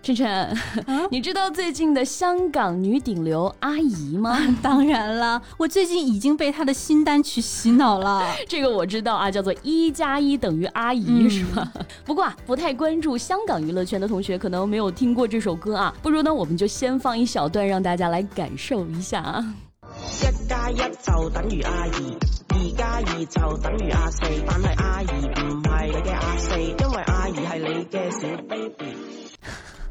晨晨，你知道最近的香港女顶流阿姨吗？当然了，我最近已经被她的新单曲洗脑了。这个我知道啊，叫做一加一等于阿姨，是吧？不过啊，不太关注香港娱乐圈的同学可能没有听过这首歌啊。不如呢，我们就先放一小段，让大家来感受一下啊。一加一就等于阿姨，二加二就等于阿四，但系阿姨唔系你嘅阿四，因为阿姨系你嘅小 baby。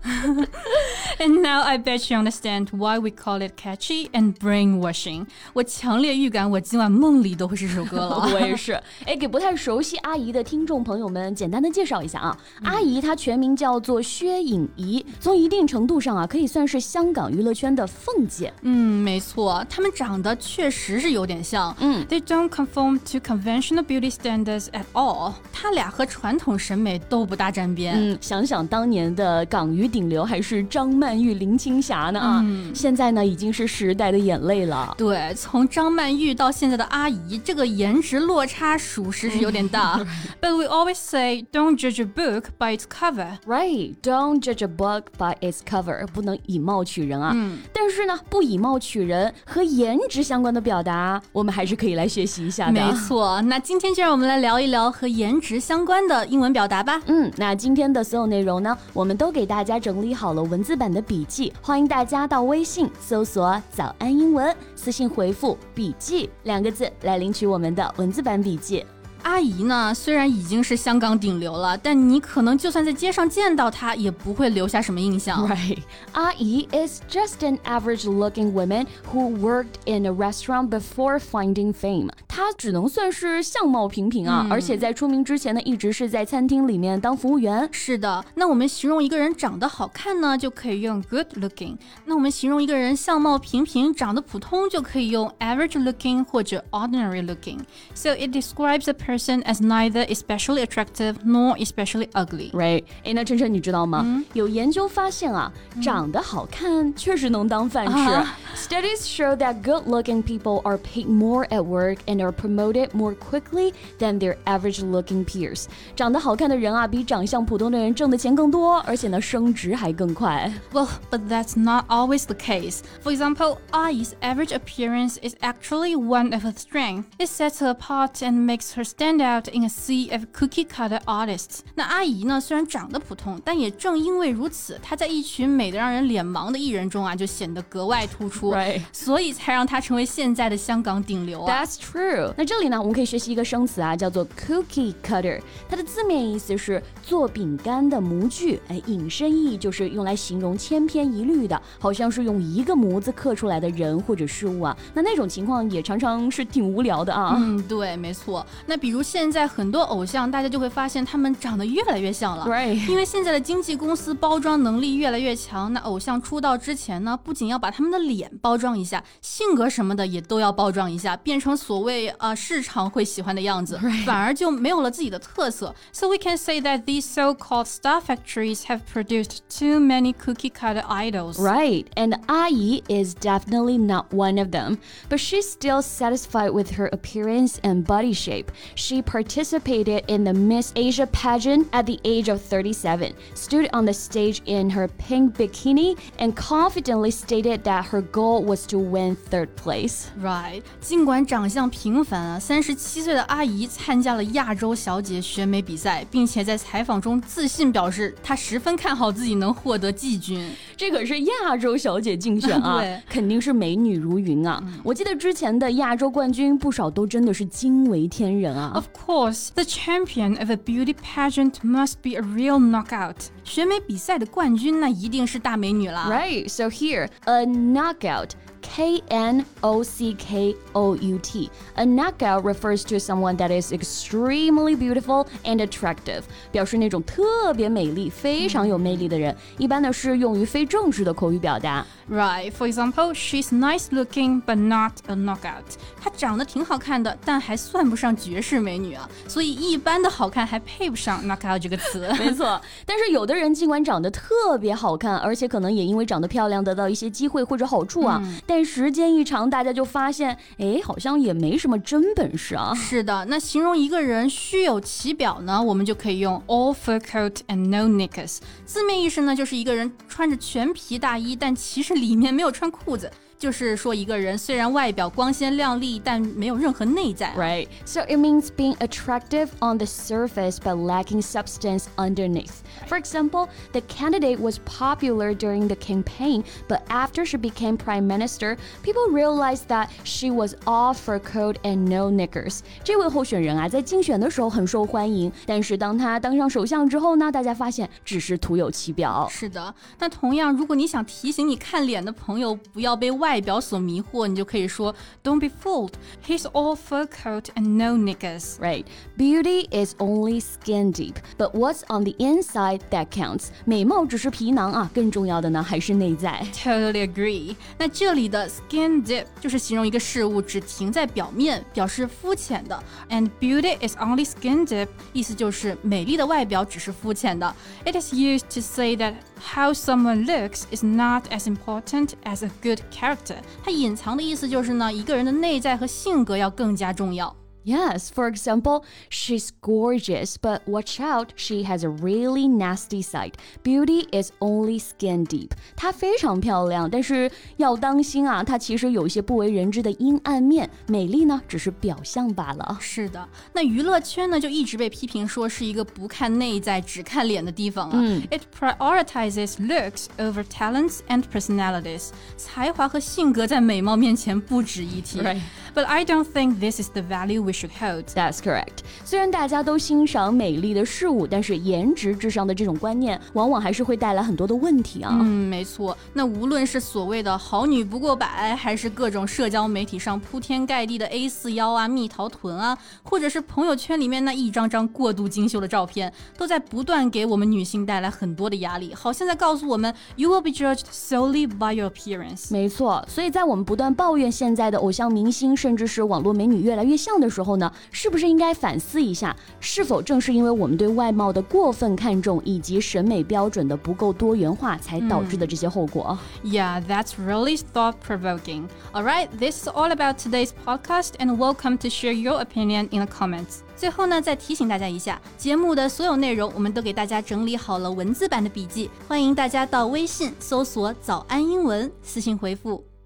and now I bet you understand why we call it catchy and brainwashing。我强烈预感我今晚梦里都会是这首歌了。我也是。哎，给不太熟悉阿姨的听众朋友们简单的介绍一下啊。阿姨她全名叫做薛颖仪，从一定程度上啊可以算是香港娱乐圈的凤姐。嗯，没错，她们长得确实是有点像。嗯，They don't conform to conventional beauty standards at all。她俩和传统审美都不大沾边。嗯，想想当年的港娱。顶流还是张曼玉、林青霞呢啊！现在呢已经是时代的眼泪了。对，从张曼玉到现在的阿姨，这个颜值落差属实是有点大。But we always say, don't judge a book by its cover. Right? Don't judge a book by its cover. 不能以貌取人啊。嗯。但是呢，不以貌取人和颜值相关的表达，我们还是可以来学习一下的。没错。那今天就让我们来聊一聊和颜值相关的英文表达吧。嗯，那今天的所有内容呢，我们都给大家。整理好了文字版的笔记，欢迎大家到微信搜索“早安英文”，私信回复“笔记”两个字来领取我们的文字版笔记。阿姨呢，虽然已经是香港顶流了，但你可能就算在街上见到她，也不会留下什么印象。Right，阿姨 is just an average-looking woman who worked in a restaurant before finding fame。她只能算是相貌平平啊，而且在出名之前呢，一直是在餐厅里面当服务员。是的，那我们形容一个人长得好看呢，就可以用 good-looking；那我们形容一个人相貌平平、长得普通，就可以用 average-looking 或者 ordinary-looking。So it describes a person as neither especially attractive nor especially ugly. Right？哎，那晨晨你知道吗？嗯、有研究发现啊，嗯、长得好看确实能当饭吃。Uh -huh. Studies show that good-looking people are paid more at work and are promoted more quickly than their average-looking peers. 长得好看的人啊，比长相普通的人挣的钱更多，而且呢，升职还更快。Well, but that's not always the case. For example, Ai's average appearance is actually one of her strengths. It sets her apart and makes her stand out in a sea of cookie-cutter artists。那阿姨呢？虽然长得普通，但也正因为如此，她在一群美得让人脸盲的艺人中啊，就显得格外突出。Right. 所以才让她成为现在的香港顶流啊。That's true。 那这里呢，我们可以学习一个生词啊，叫做 cookie cutter。它的字面意思是做饼干的模具，哎，引申意义就是用来形容千篇一律的，好像是用一个模子刻出来的人或者事物啊。那那种情况也常常是挺无聊的啊。嗯，对，没错。那比比如现在很多偶像，大家就会发现他们长得越来越像了。Right. 因为现在的经纪公司包装能力越来越强，那偶像出道之前呢，不仅要把他们的脸包装一下，性格什么的也都要包装一下，变成所谓啊市场会喜欢的样子，反而就没有了自己的特色。So we can say that these so-called star factories have produced too many cookie-cutter idols. Right. And Ai is definitely not one of them, but she's still satisfied with her appearance and body shape. She participated in the Miss Asia pageant at the age of 37, stood on the stage in her pink bikini, and confidently stated that her goal was to win third place. Right，尽管长相平 凡啊，三十七岁的阿姨参加了亚洲小姐选美比赛，并且在采访中自信表示，她十分看好自己能获得季军。这可是亚洲小姐竞选啊，肯定是美女如云啊。我记得之前的亚洲冠军不少都真的是惊为天人啊。Of course, the champion of a beauty pageant must be a real knockout. 选美比赛的冠军那一定是大美女啦。Right, so here a knockout K N O C K O U T. A knockout refers to someone that is extremely beautiful and attractive，表示那种特别美丽、非常有魅力的人。一般呢是用于非正式的口语表达。Right. For example, she's nice looking but not a knockout. 她长得挺好看的，但还算不上绝世美女啊。所以一般的好看还配不上 knockout 这个词。没错，但是有的人尽管长得特别好看，而且可能也因为长得漂亮得到一些机会或者好处啊，嗯 时间一长，大家就发现，哎，好像也没什么真本事啊。是的，那形容一个人虚有其表呢，我们就可以用 all fur coat and no knickers。字面意思呢，就是一个人穿着全皮大衣，但其实里面没有穿裤子。就是说，一个人虽然外表光鲜亮丽，但没有任何内在啊。 Right. So it means being attractive on the surface but lacking substance underneath. For example, the candidate was popular during the campaign, but after she became prime minister, people realized that she was all fur coat and no knickers. 这位候选人啊，在竞选的时候很受欢迎，但是当他当上首相之后呢，大家发现只是徒有其表。是的，那同样，如果你想提醒你看脸的朋友不要被外 表所迷惑，你就可以说 Don't be fooled. He's all fur coat and no knickers. Right. Beauty is only skin deep, but what's on the inside that counts. 美貌只是皮囊啊，更重要的呢还是内在。 Totally agree. 那这里的 skin deep 就是形容一个事物只停在表面，表示肤浅的。And beauty is only skin deep，意思就是美丽的外表只是肤浅的。It is used to say that how someone looks is not as important as a good character。 它隐藏的意思就是呢，一个人的内在和性格要更加重要。Yes, for example, she's gorgeous, but watch out, she has a really nasty side. Beauty is only skin deep. 她非常漂亮，但是要当心啊，她其实有一些不为人知的阴暗面。美丽呢，只是表象罢了。是的，那娱乐圈呢就一直被批评说是一个不看内在只看脸的地方啊。It prioritizes looks over talents and personalities，才华和性格在美貌面前不值一提。 Right. But I don't think this is the value we should hold. That's correct. 虽然大家都欣赏美丽的事物，但是颜值至上的这种观念，往往还是会带来很多的问题啊。嗯，没错。那无论是所谓的好女不过百，还是各种社交媒体上铺天盖地的 A 4腰啊、蜜桃臀啊，或者是朋友圈里面那一张张过度精修的照片，都在不断给我们女性带来很多的压力，好像在告诉我们，You will be judged solely by your appearance。没错，所以在我们不断抱怨现在的偶像明星，甚至是网络美女越来越像的时候呢，是不是应该反思一下，是否正是因为我们对外貌的过分看重，以及审美标准的不够多元化，才导致的这些后果？Yeah, that's really thought provoking. Alright, this is all about today's podcast, and welcome to share your opinion in the comments. 最后呢，再提醒大家一下，节目的所有内容我们都给大家整理好了文字版的笔记，欢迎大家到微信搜索“早安英文”，私信回复“